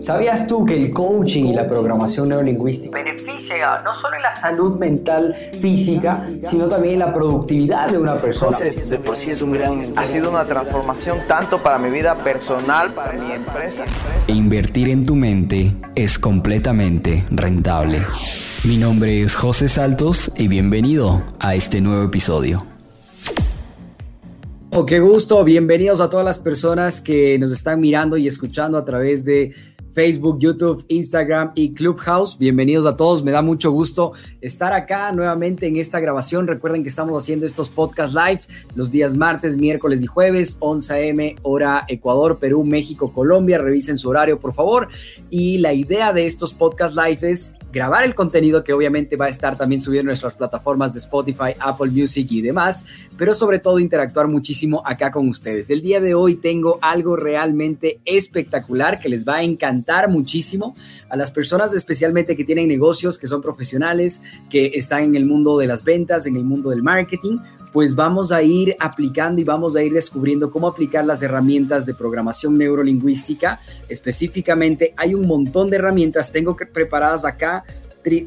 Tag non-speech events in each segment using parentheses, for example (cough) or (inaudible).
¿Sabías tú que el coaching y la programación neurolingüística beneficia no solo en la salud mental física, sino también en la productividad de una persona? De por sí es un gran... Ha sido una transformación tanto para mi vida personal, para mi empresa. Invertir en tu mente es completamente rentable. Mi nombre es José Saltos y bienvenido a este nuevo episodio. Oh, qué gusto, bienvenidos a todas las personas que nos están mirando y escuchando a través de Facebook, YouTube, Instagram y Clubhouse. Bienvenidos a todos, me da mucho gusto estar acá nuevamente en esta grabación. Recuerden que estamos haciendo estos podcast live los días martes, miércoles y jueves, 11 a.m. hora Ecuador, Perú, México, Colombia. Revisen su horario, por favor. Y la idea de estos podcast live es grabar el contenido que obviamente va a estar también subiendo en nuestras plataformas de Spotify, Apple Music y demás, pero sobre todo interactuar muchísimo acá con ustedes. El día de hoy tengo algo realmente espectacular que les va a encantar muchísimo a las personas especialmente que tienen negocios, que son profesionales, que están en el mundo de las ventas, en el mundo del marketing, pues vamos a ir aplicando y vamos a ir descubriendo cómo aplicar las herramientas de programación neurolingüística. Específicamente hay un montón de herramientas, tengo que preparadas acá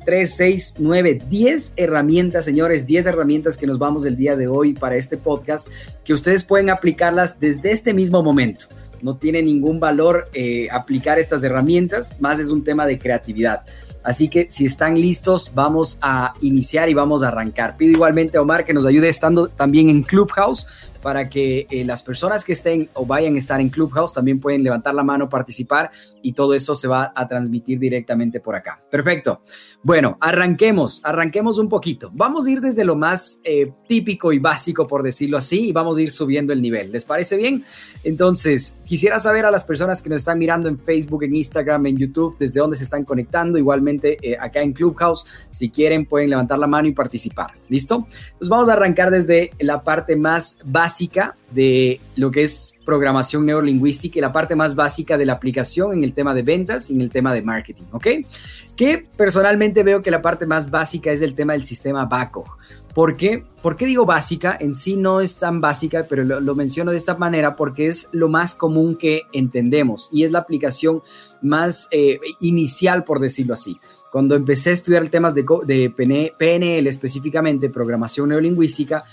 3, 6, 9, 10 herramientas, señores, 10 herramientas que nos vamos el día de hoy para este podcast, que ustedes pueden aplicarlas desde este mismo momento no tiene ningún valor eh, aplicar estas herramientas, más es un tema de creatividad. Así que si están listos, vamos a iniciar y vamos a arrancar. Pido igualmente a Omar que nos ayude estando también en Clubhouse para que eh, las personas que estén o vayan a estar en Clubhouse también pueden levantar la mano, participar y todo eso se va a transmitir directamente por acá. Perfecto. Bueno, arranquemos, arranquemos un poquito. Vamos a ir desde lo más eh, típico y básico, por decirlo así, y vamos a ir subiendo el nivel. ¿Les parece bien? Entonces, quisiera saber a las personas que nos están mirando en Facebook, en Instagram, en YouTube, desde dónde se están conectando. Igualmente, eh, acá en Clubhouse, si quieren, pueden levantar la mano y participar. ¿Listo? Entonces, vamos a arrancar desde la parte más básica de lo que es programación neurolingüística y la parte más básica de la aplicación en el tema de ventas y en el tema de marketing, ¿ok? Que personalmente veo que la parte más básica es el tema del sistema BACO. ¿Por qué? ¿Por digo básica? En sí no es tan básica, pero lo, menciono de esta manera porque es lo más común que entendemos y es la aplicación más eh, inicial, por decirlo así. Cuando empecé a estudiar temas de PNL específicamente, programación neurolingüística,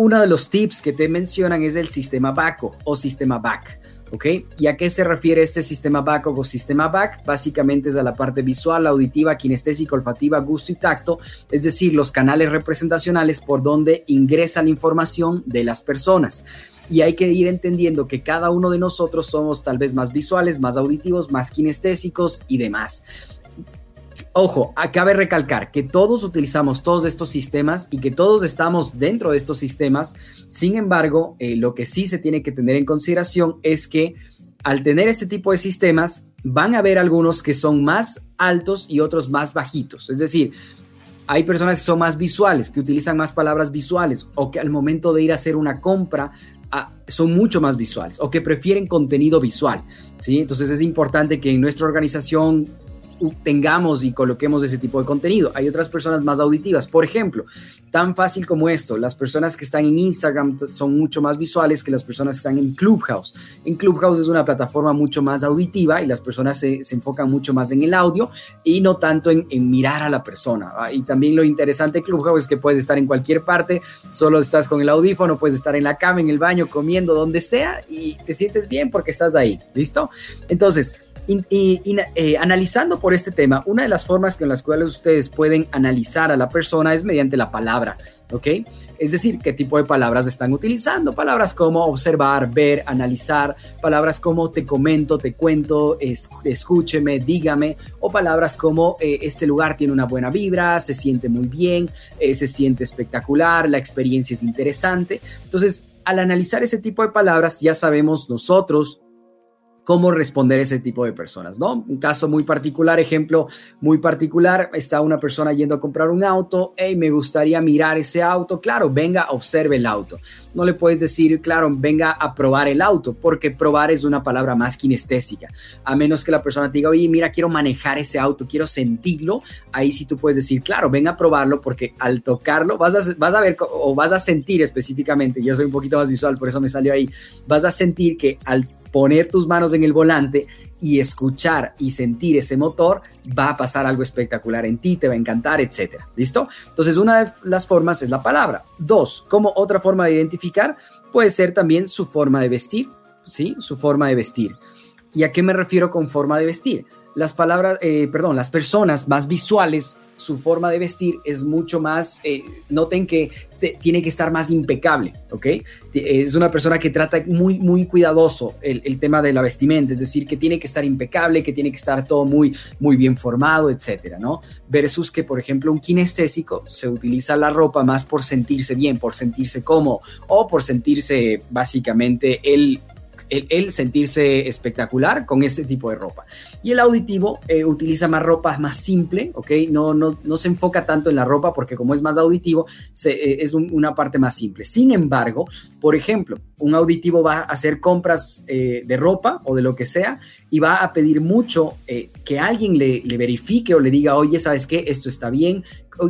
uno de los tips que te mencionan es el sistema BACO o sistema BAC. ¿Ok? ¿Y a qué se refiere este sistema BAC o sistema BAC? Básicamente es a la parte visual, auditiva, kinestésica, olfativa, gusto y tacto, es decir, los canales representacionales por donde ingresa la información de las personas. Y hay que ir entendiendo que cada uno de nosotros somos tal vez más visuales, más auditivos, más kinestésicos y demás. Ojo, acabe recalcar que todos utilizamos todos estos sistemas y que todos estamos dentro de estos sistemas. Sin embargo, eh, lo que sí se tiene que tener en consideración es que al tener este tipo de sistemas, van a haber algunos que son más altos y otros más bajitos. Es decir, hay personas que son más visuales, que utilizan más palabras visuales o que al momento de ir a hacer una compra ah, son mucho más visuales o que prefieren contenido visual. ¿sí? Entonces es importante que en nuestra organización tengamos y coloquemos ese tipo de contenido. Hay otras personas más auditivas. Por ejemplo, tan fácil como esto, las personas que están en Instagram son mucho más visuales que las personas que están en Clubhouse. En Clubhouse es una plataforma mucho más auditiva y las personas se, enfocan mucho más en el audio y no tanto en, mirar a la persona. Y también lo interesante de Clubhouse es que puedes estar en cualquier parte, solo estás con el audífono, puedes estar en la cama, en el baño, comiendo, donde sea y te sientes bien porque estás ahí. ¿Listo? Entonces, y, eh, analizando por este tema, una de las formas con las cuales ustedes pueden analizar a la persona es mediante la palabra, ¿ok? Es decir, qué tipo de palabras están utilizando. Palabras como observar, ver, analizar, palabras como te comento, te cuento, escúcheme, dígame, o palabras como eh, este lugar tiene una buena vibra, se siente muy bien, eh, se siente espectacular, la experiencia es interesante. Entonces, al analizar ese tipo de palabras, ya sabemos nosotros cómo responder a ese tipo de personas, ¿no? Un caso muy particular, ejemplo muy particular, está una persona yendo a comprar un auto, hey, me gustaría mirar ese auto, claro, venga, observe el auto. No le puedes decir, claro, venga a probar el auto, porque probar es una palabra más kinestésica, a menos que la persona te diga, oye, mira, quiero manejar ese auto, quiero sentirlo, ahí sí tú puedes decir, claro, venga a probarlo, porque al tocarlo vas a, vas a ver o vas a sentir específicamente, yo soy un poquito más visual, por eso me salió ahí, vas a sentir que al poner tus manos en el volante y escuchar y sentir ese motor, va a pasar algo espectacular en ti, te va a encantar, etcétera. ¿Listo? Entonces, una de las formas es la palabra. Dos, como otra forma de identificar, puede ser también su forma de vestir, ¿sí? Su forma de vestir. ¿Y a qué me refiero con forma de vestir? Las palabras, eh, perdón, las personas más visuales, su forma de vestir es mucho más, eh, noten que tiene que estar más impecable, ¿ok? Es una persona que trata muy, muy cuidadoso el, el, tema de la vestimenta, es decir, que tiene que estar impecable, que tiene que estar todo muy, muy bien formado, etcétera, ¿no? Versus que, por ejemplo, un kinestésico se utiliza la ropa más por sentirse bien, por sentirse cómodo o por sentirse básicamente el el, sentirse espectacular con ese tipo de ropa. Y el auditivo eh, utiliza más ropa más simple, ¿ok? No, no, no se enfoca tanto en la ropa porque como es más auditivo, eh, es una parte más simple. Sin embargo, por ejemplo, un auditivo va a hacer compras eh, de ropa o de lo que sea y va a pedir mucho que alguien le, le, verifique o le diga, oye, ¿sabes qué? Esto está bien,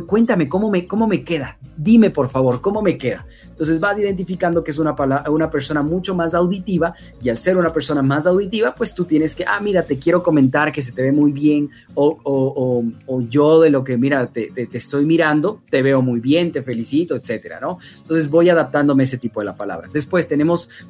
cuéntame cómo me, cómo me queda, dime por favor cómo me queda. Entonces vas identificando que es una, una persona mucho más auditiva y al ser una persona más auditiva, pues tú tienes que, ah, mira, te quiero comentar que se te ve muy bien o, o, o, yo de lo que, mira, te, te, estoy mirando, te veo muy bien, te felicito, etcétera, ¿no? Entonces voy adaptándome a ese tipo de las palabras. Después tenemos,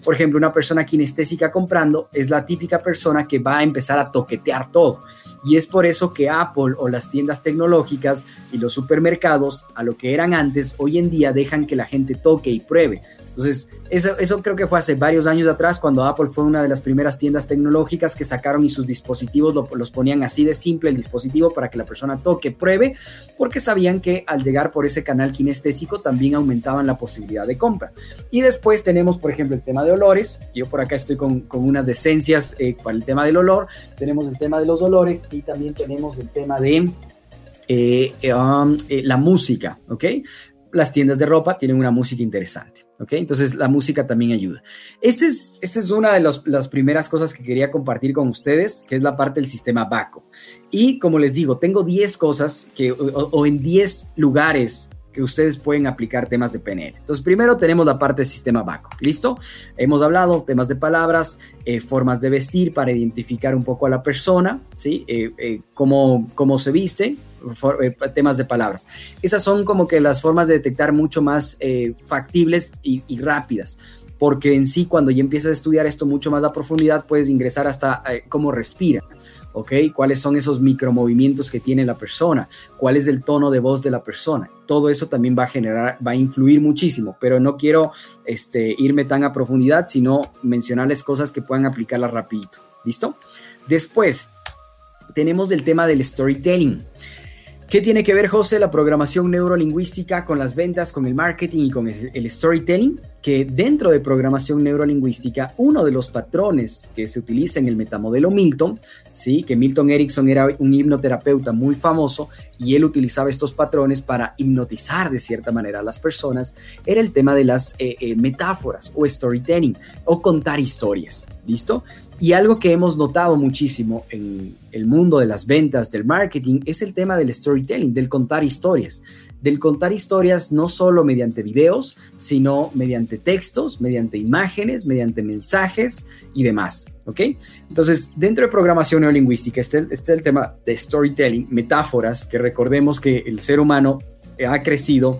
por ejemplo, una persona kinestésica comprando, es la típica persona que va a empezar a toquetear todo. Y es por eso que Apple o las tiendas tecnológicas y los supermercados, a lo que eran antes, hoy en día dejan que la gente toque y pruebe. Entonces, eso, creo que fue hace varios años atrás, cuando Apple fue una de las primeras tiendas tecnológicas que sacaron y sus dispositivos los ponían así de simple el dispositivo para que la persona toque, pruebe, porque sabían que al llegar por ese canal kinestésico también aumentaban la posibilidad de compra. Y después tenemos, por ejemplo, el tema de olores. Yo por acá estoy con, unas esencias eh, para el tema del olor. Tenemos el tema de los olores y también tenemos el tema de eh, um, eh, la música, ¿ok? Las tiendas de ropa tienen una música interesante, ¿ok? Entonces la música también ayuda. Esta es, este es una de las primeras cosas que quería compartir con ustedes, que es la parte del sistema BACO. Y como les digo, tengo 10 cosas que, o, en 10 lugares que ustedes pueden aplicar temas de PNL. Entonces, primero tenemos la parte del sistema BACO. ¿Listo? Hemos hablado temas de palabras, eh, formas de vestir para identificar un poco a la persona, ¿sí? Eh, eh, cómo, cómo, se viste, temas de palabras. Esas son como que las formas de detectar mucho más factibles y, y, rápidas. Porque en sí, cuando ya empiezas a estudiar esto mucho más a profundidad, puedes ingresar hasta cómo respira. ¿Ok? ¿Cuáles son esos micromovimientos que tiene la persona? ¿Cuál es el tono de voz de la persona? Todo eso también va a generar, va a influir muchísimo, pero no quiero este, irme tan a profundidad, sino mencionarles cosas que puedan aplicarlas rapidito. ¿Listo? Después, tenemos el tema del storytelling. ¿Qué tiene que ver, José, la programación neurolingüística con las ventas, con el marketing y con el storytelling? Que dentro de programación neurolingüística, uno de los patrones que se utiliza en el metamodelo Milton, ¿sí? que Milton Erickson era un hipnoterapeuta muy famoso y él utilizaba estos patrones para hipnotizar de cierta manera a las personas, era el tema de las eh, eh, metáforas o storytelling o contar historias. ¿Listo? Y algo que hemos notado muchísimo en el mundo de las ventas, del marketing, es el tema del storytelling, del contar historias. Del contar historias no solo mediante videos, sino mediante textos, mediante imágenes, mediante mensajes y demás. ¿Ok? Entonces, dentro de programación neolingüística está el, está el tema de storytelling, metáforas, que recordemos que el ser humano ha crecido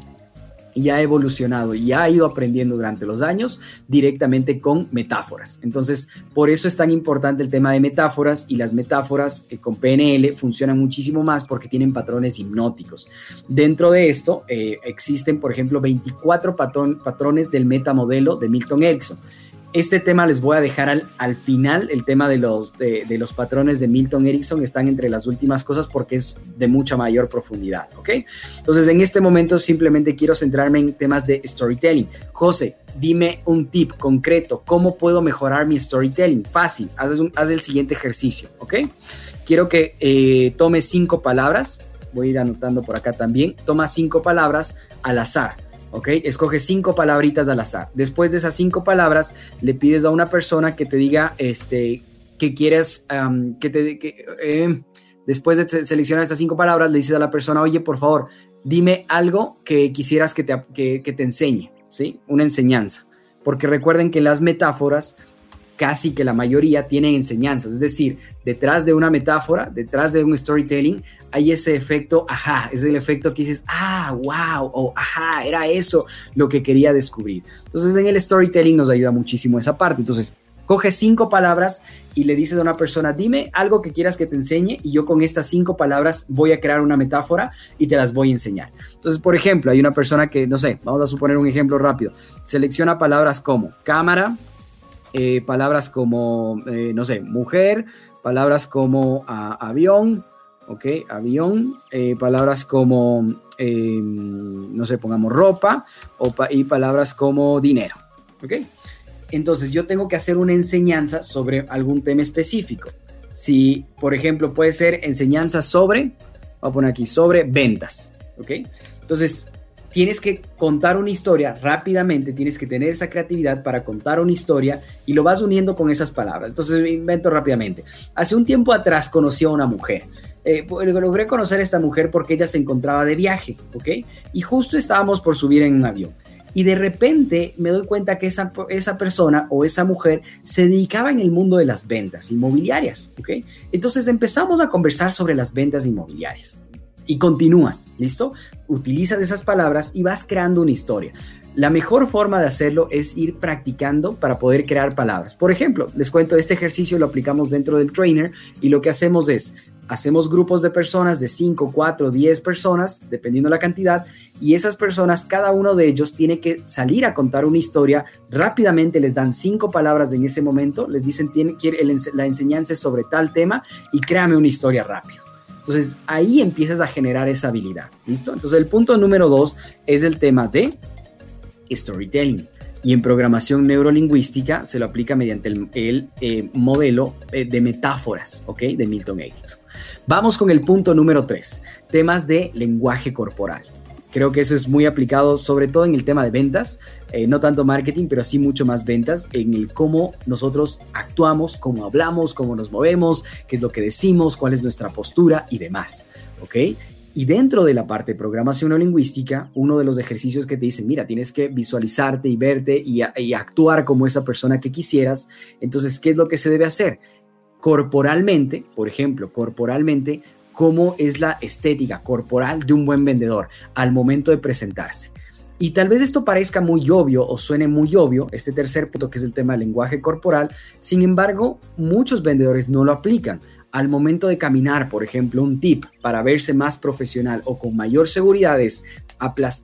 y ha evolucionado y ha ido aprendiendo durante los años directamente con metáforas. Entonces, por eso es tan importante el tema de metáforas y las metáforas eh, con PNL funcionan muchísimo más porque tienen patrones hipnóticos. Dentro de esto eh, existen, por ejemplo, 24 patrones del metamodelo de Milton Erickson. Este tema les voy a dejar al, al final, el tema de los, de, los patrones de Milton Erickson están entre las últimas cosas porque es de mucha mayor profundidad, ¿ok? Entonces en este momento simplemente quiero centrarme en temas de storytelling. José, dime un tip concreto, ¿cómo puedo mejorar mi storytelling? Fácil, haz, haz el siguiente ejercicio, ¿ok? Quiero que eh, cinco palabras, voy a ir anotando por acá también, toma cinco palabras al azar ¿ok? Escoge cinco palabritas al azar. Después de esas cinco palabras, le pides a una persona que te diga, este, que quieres, que te, que, eh, después de seleccionar estas cinco palabras, le dices a la persona, oye, por favor, dime algo que quisieras que te, que, que te enseñe, ¿sí? Una enseñanza. Porque recuerden que las metáforas casi que la mayoría tienen enseñanzas. Es decir, detrás de una metáfora, detrás de un storytelling, hay ese efecto, ajá, es el efecto que dices, ah, wow, o ajá, era eso lo que quería descubrir. Entonces en el storytelling nos ayuda muchísimo esa parte. Entonces, coge cinco palabras y le dices a una persona, dime algo que quieras que te enseñe y yo con estas cinco palabras voy a crear una metáfora y te las voy a enseñar. Entonces, por ejemplo, hay una persona que, no sé, vamos a suponer un ejemplo rápido, selecciona palabras como cámara, eh, palabras como, eh, no sé, mujer, palabras como avión, ¿ok? Avión, eh, palabras como, em, no sé, pongamos ropa o y palabras como dinero, ¿ok? Entonces yo tengo que hacer una enseñanza sobre algún tema específico. Si, por ejemplo, puede ser enseñanza sobre, voy a poner aquí, sobre ventas, ¿ok? Entonces, tienes que contar una historia rápidamente, tienes que tener esa creatividad para contar una historia y lo vas uniendo con esas palabras. Entonces, invento rápidamente. Hace un tiempo atrás conocí a una mujer. Eh, logré conocer a esta mujer porque ella se encontraba de viaje, ¿ok? Y justo estábamos por subir en un avión. Y de repente me doy cuenta que esa, esa persona o esa mujer se dedicaba en el mundo de las ventas inmobiliarias, ¿ok? Entonces empezamos a conversar sobre las ventas inmobiliarias y continúas, ¿listo? Utilizas esas palabras y vas creando una historia. La mejor forma de hacerlo es ir practicando para poder crear palabras. Por ejemplo, les cuento, este ejercicio lo aplicamos dentro del trainer y lo que hacemos es, hacemos grupos de personas de 5, 4, 10 personas, dependiendo la cantidad, y esas personas, cada uno de ellos tiene que salir a contar una historia, rápidamente les dan cinco palabras en ese momento, les dicen, tiene, quiere la enseñanza sobre tal tema y créame una historia rápido. Entonces ahí empiezas a generar esa habilidad. ¿Listo? Entonces el punto número dos es el tema de storytelling. Y en programación neurolingüística se lo aplica mediante el, eh, modelo eh, de metáforas, ¿ok? De Milton Erickson. Vamos con el punto número tres, temas de lenguaje corporal. Creo que eso es muy aplicado, sobre todo en el tema de ventas, eh, no tanto marketing, pero sí mucho más ventas, en el cómo nosotros actuamos, cómo hablamos, cómo nos movemos, qué es lo que decimos, cuál es nuestra postura y demás. ¿Ok? Y dentro de la parte de programación o lingüística, uno de los ejercicios que te dicen, mira, tienes que visualizarte y verte y, y, actuar como esa persona que quisieras. Entonces, ¿qué es lo que se debe hacer? Corporalmente, por ejemplo, corporalmente, cómo es la estética corporal de un buen vendedor al momento de presentarse. Y tal vez esto parezca muy obvio o suene muy obvio, este tercer punto que es el tema del lenguaje corporal, sin embargo, muchos vendedores no lo aplican. Al momento de caminar, por ejemplo, un tip para verse más profesional o con mayor seguridad es,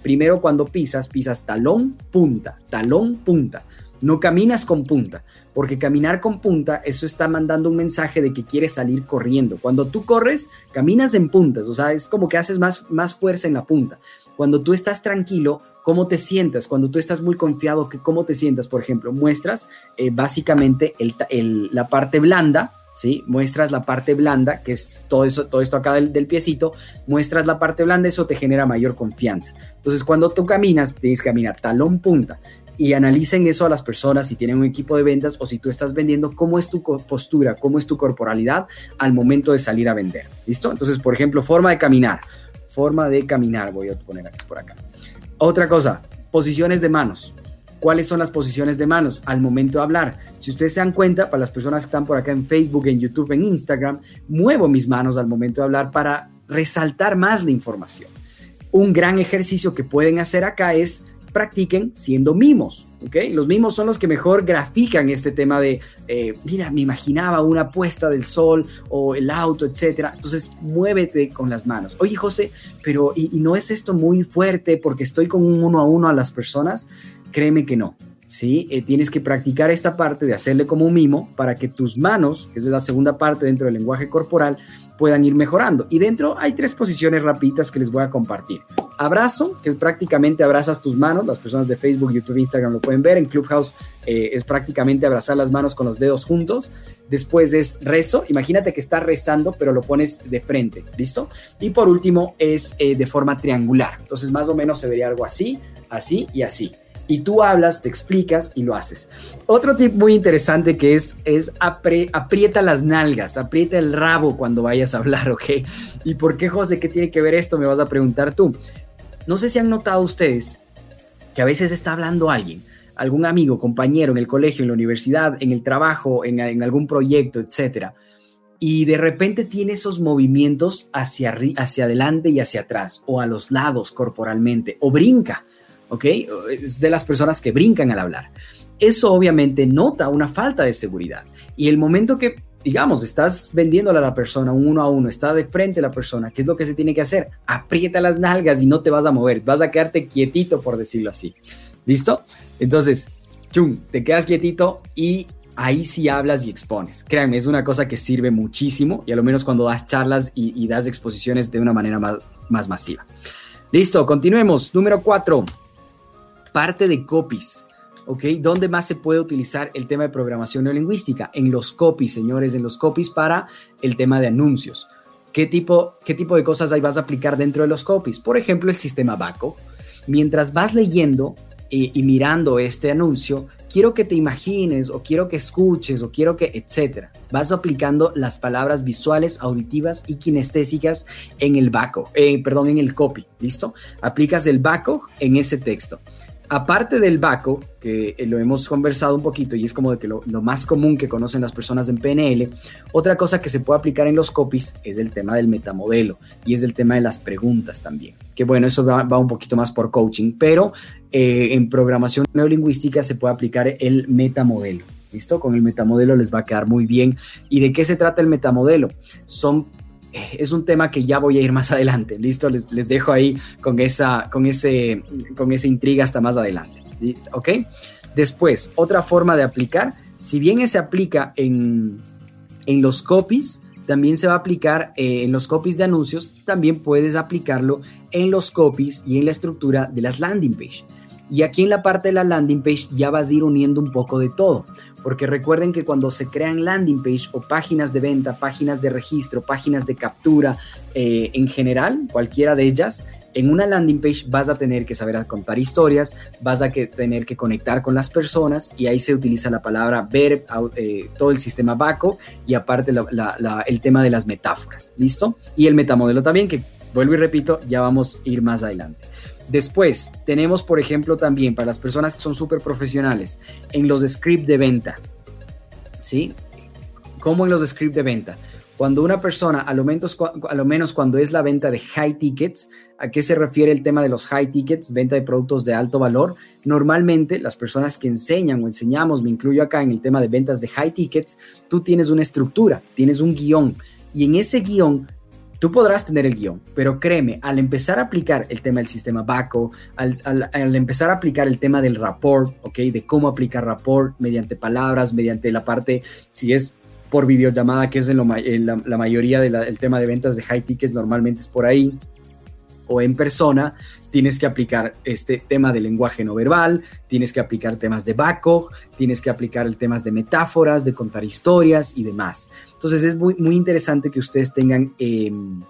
primero cuando pisas, pisas talón, punta, talón, punta. No caminas con punta, porque caminar con punta, eso está mandando un mensaje de que quieres salir corriendo. Cuando tú corres, caminas en puntas, o sea, es como que haces más, más fuerza en la punta. Cuando tú estás tranquilo, ¿cómo te sientas? Cuando tú estás muy confiado, ¿cómo te sientas? Por ejemplo, muestras eh, básicamente la parte blanda, ¿sí? Muestras la parte blanda, que es todo, eso, todo esto acá del, del, piecito, muestras la parte blanda, eso te genera mayor confianza. Entonces, cuando tú caminas, tienes que caminar talón punta y analicen eso a las personas si tienen un equipo de ventas o si tú estás vendiendo, cómo es tu postura, cómo es tu corporalidad al momento de salir a vender. ¿Listo? Entonces, por ejemplo, forma de caminar. Forma de caminar, voy a poner aquí por acá. Otra cosa, posiciones de manos. ¿Cuáles son las posiciones de manos al momento de hablar? Si ustedes se dan cuenta, para las personas que están por acá en Facebook, en YouTube, en Instagram, muevo mis manos al momento de hablar para resaltar más la información. Un gran ejercicio que pueden hacer acá es practiquen siendo mimos. ¿Ok? Los mimos son los que mejor grafican este tema de, eh, mira, me imaginaba una puesta del sol o el auto, etcétera. Entonces, muévete con las manos. Oye, José, pero ¿y, no es esto muy fuerte porque estoy con un uno a uno a las personas? Créeme que no. ¿Sí? Eh, tienes que practicar esta parte de hacerle como un mimo para que tus manos, que es la segunda parte dentro del lenguaje corporal, puedan ir mejorando. Y dentro hay tres posiciones rapiditas que les voy a compartir abrazo, que es prácticamente abrazas tus manos, las personas de Facebook, YouTube, Instagram lo pueden ver, en Clubhouse eh, es prácticamente abrazar las manos con los dedos juntos, después es rezo, imagínate que estás rezando pero lo pones de frente, ¿listo? Y por último es eh, de forma triangular, entonces más o menos se vería algo así, así y así. Y tú hablas, te explicas y lo haces. Otro tip muy interesante que es, es aprieta las nalgas, aprieta el rabo cuando vayas a hablar, (laughs) ¿ok? ¿Y por qué, José? ¿Qué tiene que ver esto? Me vas a preguntar tú. No sé si han notado ustedes que a veces está hablando alguien, algún amigo, compañero en el colegio, en la universidad, en el trabajo, en, en algún proyecto, etcétera, y de repente tiene esos movimientos hacia, hacia adelante y hacia atrás, o a los lados corporalmente, o brinca, ¿ok? Es de las personas que brincan al hablar. Eso obviamente nota una falta de seguridad. Y el momento que, digamos, estás vendiéndole a la persona uno a uno, está de frente a la persona, ¿qué es lo que se tiene que hacer? Aprieta las nalgas y no te vas a mover, vas a quedarte quietito, por decirlo así. ¿Listo? Entonces, chum, te quedas quietito y ahí sí hablas y expones. Créanme, es una cosa que sirve muchísimo y a lo menos cuando das charlas y, das exposiciones de una manera más, más masiva. Listo, continuemos. Número cuatro, parte de copies. ¿ok? ¿Dónde más se puede utilizar el tema de programación neolingüística? En los copies, señores, en los copies para el tema de anuncios. ¿Qué tipo, qué tipo de cosas ahí vas a aplicar dentro de los copies? Por ejemplo, el sistema BACO. Mientras vas leyendo eh, y mirando este anuncio, quiero que te imagines o quiero que escuches o quiero que, etcétera. Vas aplicando las palabras visuales, auditivas y kinestésicas en el baco, eh, perdón, en el copy, ¿listo? Aplicas el baco en ese texto aparte del BACO, que eh, lo hemos conversado un poquito y es como de que lo, más común que conocen las personas en PNL, otra cosa que se puede aplicar en los copies es el tema del metamodelo y es el tema de las preguntas también. Que bueno, eso va, un poquito más por coaching, pero eh, en programación neolingüística se puede aplicar el metamodelo. ¿Listo? Con el metamodelo les va a quedar muy bien. ¿Y de qué se trata el metamodelo? Son es un tema que ya voy a ir más adelante. Listo, les, dejo ahí con esa, con, ese, con esa intriga hasta más adelante. ¿Ok? Después, otra forma de aplicar, si bien se aplica en, en los copies, también se va a aplicar eh, en los copies de anuncios, también puedes aplicarlo en los copies y en la estructura de las landing page. Y aquí en la parte de la landing page ya vas a ir uniendo un poco de todo porque recuerden que cuando se crean landing page o páginas de venta, páginas de registro, páginas de captura, eh, en general, cualquiera de ellas, en una landing page vas a tener que saber contar historias, vas a que tener que conectar con las personas y ahí se utiliza la palabra ver, eh, todo el sistema BACO y aparte el tema de las metáforas, ¿listo? Y el metamodelo también, que vuelvo y repito, ya vamos a ir más adelante. Después, tenemos, por ejemplo, también para las personas que son súper profesionales, en los scripts de venta. ¿Sí? ¿Cómo en los scripts de venta? Cuando una persona, a lo, menos, a lo menos cuando es la venta de high tickets, ¿a qué se refiere el tema de los high tickets? Venta de productos de alto valor. Normalmente las personas que enseñan o enseñamos, me incluyo acá en el tema de ventas de high tickets, tú tienes una estructura, tienes un guion. Y en ese guion Tú podrás tener el guion, pero créeme, al empezar a aplicar el tema del sistema BACO, al, empezar a aplicar el tema del rapport, ¿ok? De cómo aplicar rapport mediante palabras, mediante la parte, si es por videollamada, que es en, la, mayoría del tema de ventas de high tickets, normalmente es por ahí, o en persona, tienes que aplicar este tema de lenguaje no verbal, tienes que aplicar temas de BACO, tienes que aplicar el temas de metáforas, de contar historias y demás. Entonces es muy, muy interesante que ustedes tengan em,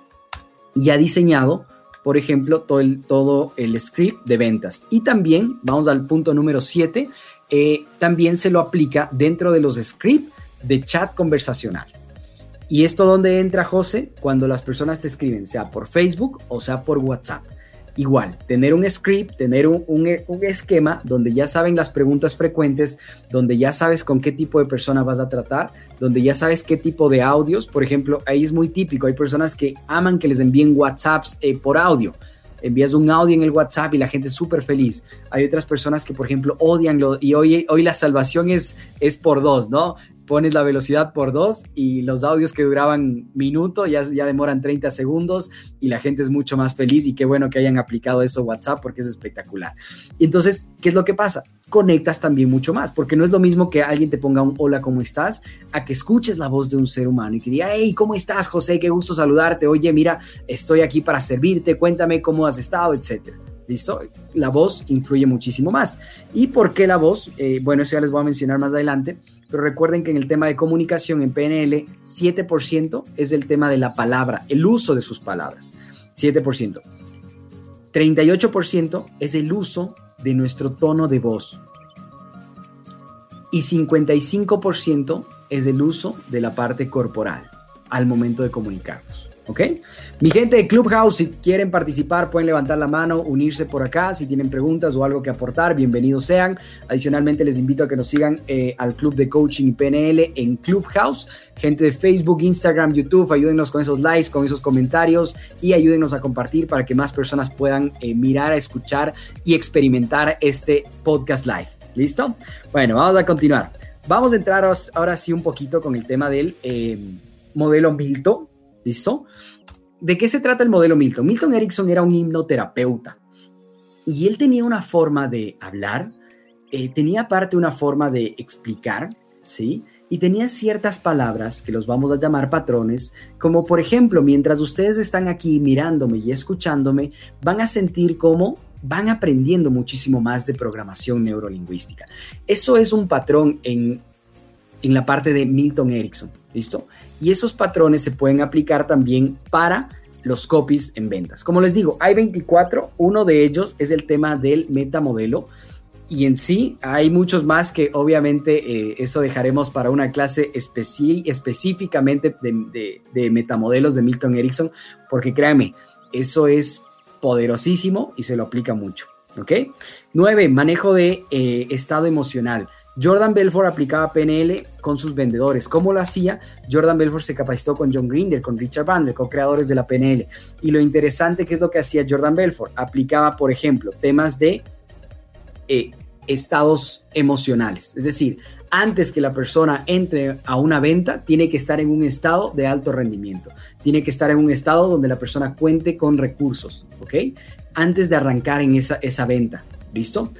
ya diseñado, por ejemplo, todo el, todo el script de ventas. Y también, vamos al punto número 7, eh, también se lo aplica dentro de los scripts de chat conversacional. ¿Y esto dónde entra, José? Cuando las personas te escriben, sea por Facebook o sea por WhatsApp. Igual, tener un script, tener un, esquema donde ya saben las preguntas frecuentes, donde ya sabes con qué tipo de persona vas a tratar, donde ya sabes qué tipo de audios. Por ejemplo, ahí es muy típico, hay personas que aman que les envíen WhatsApps eh, por audio envías un audio en el WhatsApp y la gente es súper feliz. Hay otras personas que, por ejemplo, odian lo, y hoy, hoy la salvación es, es por dos, ¿no? Pones la velocidad por dos y los audios que duraban minuto ya, ya demoran 30 segundos y la gente es mucho más feliz y qué bueno que hayan aplicado eso WhatsApp porque es espectacular. Y entonces, ¿qué es lo que pasa? Conectas también mucho más, porque no es lo mismo que alguien te ponga un hola, ¿cómo estás? a que escuches la voz de un ser humano y que diga, hey, ¿cómo estás, José? Qué gusto saludarte. Oye, mira, estoy aquí para servirte, cuéntame cómo has estado, etcétera. ¿Listo? La voz influye muchísimo más. ¿Y por qué la voz? Eh, bueno, eso ya les voy a mencionar más adelante pero recuerden que en el tema de comunicación en PNL, 7% es el tema de la palabra, el uso de sus palabras. 7%. 38% es el uso de nuestro tono de voz. Y 55% es el uso de la parte corporal al momento de comunicarnos. ¿Ok? Mi gente de Clubhouse, si quieren participar, pueden levantar la mano, unirse por acá. Si tienen preguntas o algo que aportar, bienvenidos sean. Adicionalmente, les invito a que nos sigan eh, al Club de Coaching PNL en Clubhouse. Gente de Facebook, Instagram, YouTube, ayúdenos con esos likes, con esos comentarios y ayúdenos a compartir para que más personas puedan eh, mirar, escuchar y experimentar este podcast live. ¿Listo? Bueno, vamos a continuar. Vamos a entrar ahora sí un poquito con el tema del eh, modelo Milton ¿Listo? ¿De qué se trata el modelo Milton? Milton Erickson era un hipnoterapeuta y él tenía una forma de hablar, eh, tenía aparte una forma de explicar, ¿sí? Y tenía ciertas palabras que los vamos a llamar patrones, como por ejemplo, mientras ustedes están aquí mirándome y escuchándome, van a sentir cómo van aprendiendo muchísimo más de programación neurolingüística. Eso es un patrón en, en la parte de Milton Erickson, ¿listo? Y esos patrones se pueden aplicar también para los copies en ventas. Como les digo, hay 24, uno de ellos es el tema del metamodelo y en sí hay muchos más que obviamente eh, eso dejaremos para una clase específicamente de, de, metamodelos de Milton Erickson, porque créanme, eso es poderosísimo y se lo aplica mucho. ¿Ok? 9. Manejo de eh, estado emocional. Jordan Belfort aplicaba PNL con sus vendedores. ¿Cómo lo hacía? Jordan Belfort se capacitó con John Grinder, con Richard Bandler, co-creadores de la PNL. Y lo interesante que es lo que hacía Jordan Belfort. Aplicaba, por ejemplo, temas de eh, estados emocionales. Es decir, antes que la persona entre a una venta, tiene que estar en un estado de alto rendimiento. Tiene que estar en un estado donde la persona cuente con recursos, ¿ok? Antes de arrancar en esa, esa venta. ¿Listo?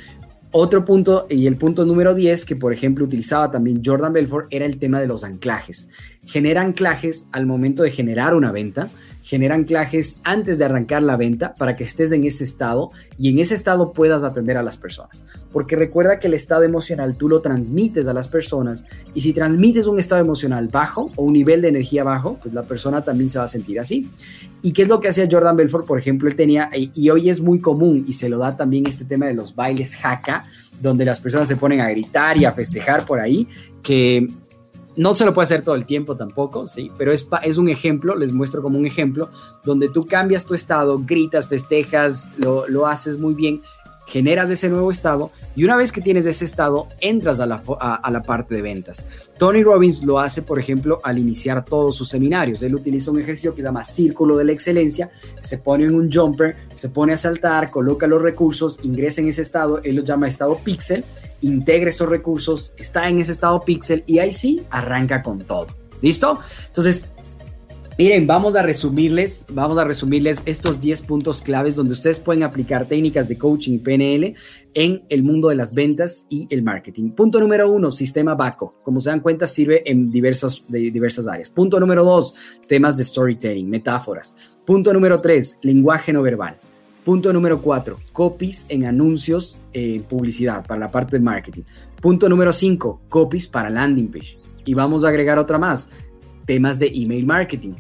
Otro punto, y el punto número 10, que por ejemplo utilizaba también Jordan Belfort, era el tema de los anclajes. Genera anclajes al momento de generar una venta, genera anclajes antes de arrancar la venta para que estés en ese estado y en ese estado puedas atender a las personas. Porque recuerda que el estado emocional tú lo transmites a las personas y si transmites un estado emocional bajo o un nivel de energía bajo, pues la persona también se va a sentir así. ¿Y qué es lo que hacía Jordan Belfort? Por ejemplo, él tenía, y hoy es muy común y se lo da también este tema de los bailes jaca, donde las personas se ponen a gritar y a festejar por ahí, que no se lo puede hacer todo el tiempo tampoco, sí, pero es, es un ejemplo, les muestro como un ejemplo, donde tú cambias tu estado, gritas, festejas, lo, lo haces muy bien, generas ese nuevo estado y una vez que tienes ese estado, entras a la, a, la, parte de ventas. Tony Robbins lo hace, por ejemplo, al iniciar todos sus seminarios. Él utiliza un ejercicio que se llama Círculo de la Excelencia, se pone en un jumper, se pone a saltar, coloca los recursos, ingresa en ese estado, él lo llama estado pixel, integra esos recursos, está en ese estado pixel y ahí sí arranca con todo. ¿Listo? Entonces, Miren, vamos a resumirles, vamos a resumirles estos 10 puntos claves donde ustedes pueden aplicar técnicas de coaching y PNL en el mundo de las ventas y el marketing. Punto número uno, sistema BACO. Como se dan cuenta, sirve en diversas, de diversas áreas. Punto número dos, temas de storytelling, metáforas. Punto número tres, lenguaje no verbal. Punto número cuatro, copies en anuncios, en publicidad para la parte de marketing. Punto número cinco, copies para landing page. Y vamos a agregar otra más, temas de email marketing.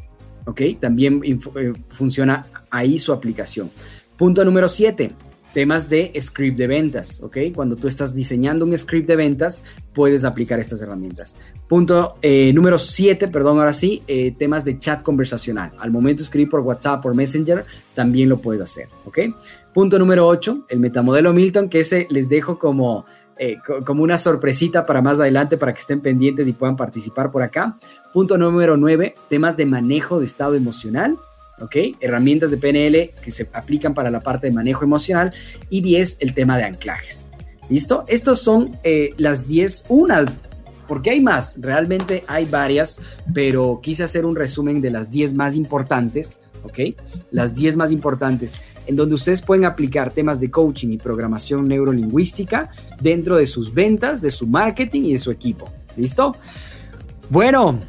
¿ok? También eh, funciona ahí su aplicación. Punto número 7, temas de script de ventas, ¿ok? Cuando tú estás diseñando un script de ventas, puedes aplicar estas herramientas. Punto eh, número 7, perdón, ahora sí, eh, temas de chat conversacional. Al momento de escribir por WhatsApp, por Messenger, también lo puedes hacer, ¿ok? Punto número 8, el metamodelo Milton, que ese les dejo como eh, como una sorpresita para más adelante para que estén pendientes y puedan participar por acá. Punto número 9, temas de manejo de estado emocional. ¿Ok? Herramientas de PNL que se aplican para la parte de manejo emocional. Y 10, el tema de anclajes. ¿Listo? Estos son eh, las 10, unas, porque hay más, realmente hay varias, pero quise hacer un resumen de las 10 más importantes ¿ok? Las 10 más importantes, en donde ustedes pueden aplicar temas de coaching y programación neurolingüística dentro de sus ventas, de su marketing y de su equipo. ¿Listo? Bueno,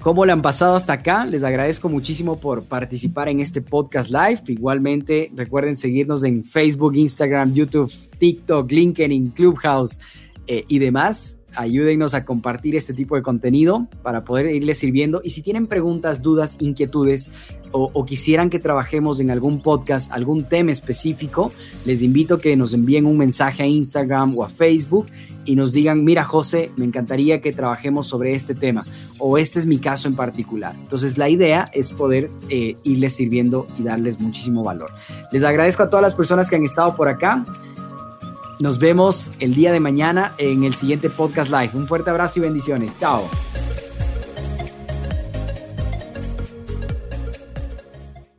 ¿Cómo le han pasado hasta acá? Les agradezco muchísimo por participar en este podcast live. Igualmente, recuerden seguirnos en Facebook, Instagram, YouTube, TikTok, LinkedIn, Clubhouse eh, y demás ayúdennos a compartir este tipo de contenido para poder irles sirviendo. Y si tienen preguntas, dudas, inquietudes o, quisieran que trabajemos en algún podcast, algún tema específico, les invito a que nos envíen un mensaje a Instagram o a Facebook y nos digan, mira José, me encantaría que trabajemos sobre este tema o este es mi caso en particular. Entonces la idea es poder eh, irles sirviendo y darles muchísimo valor. Les agradezco a todas las personas que han estado por acá. Nos vemos el día de mañana en el siguiente podcast live. Un fuerte abrazo y bendiciones. Chao.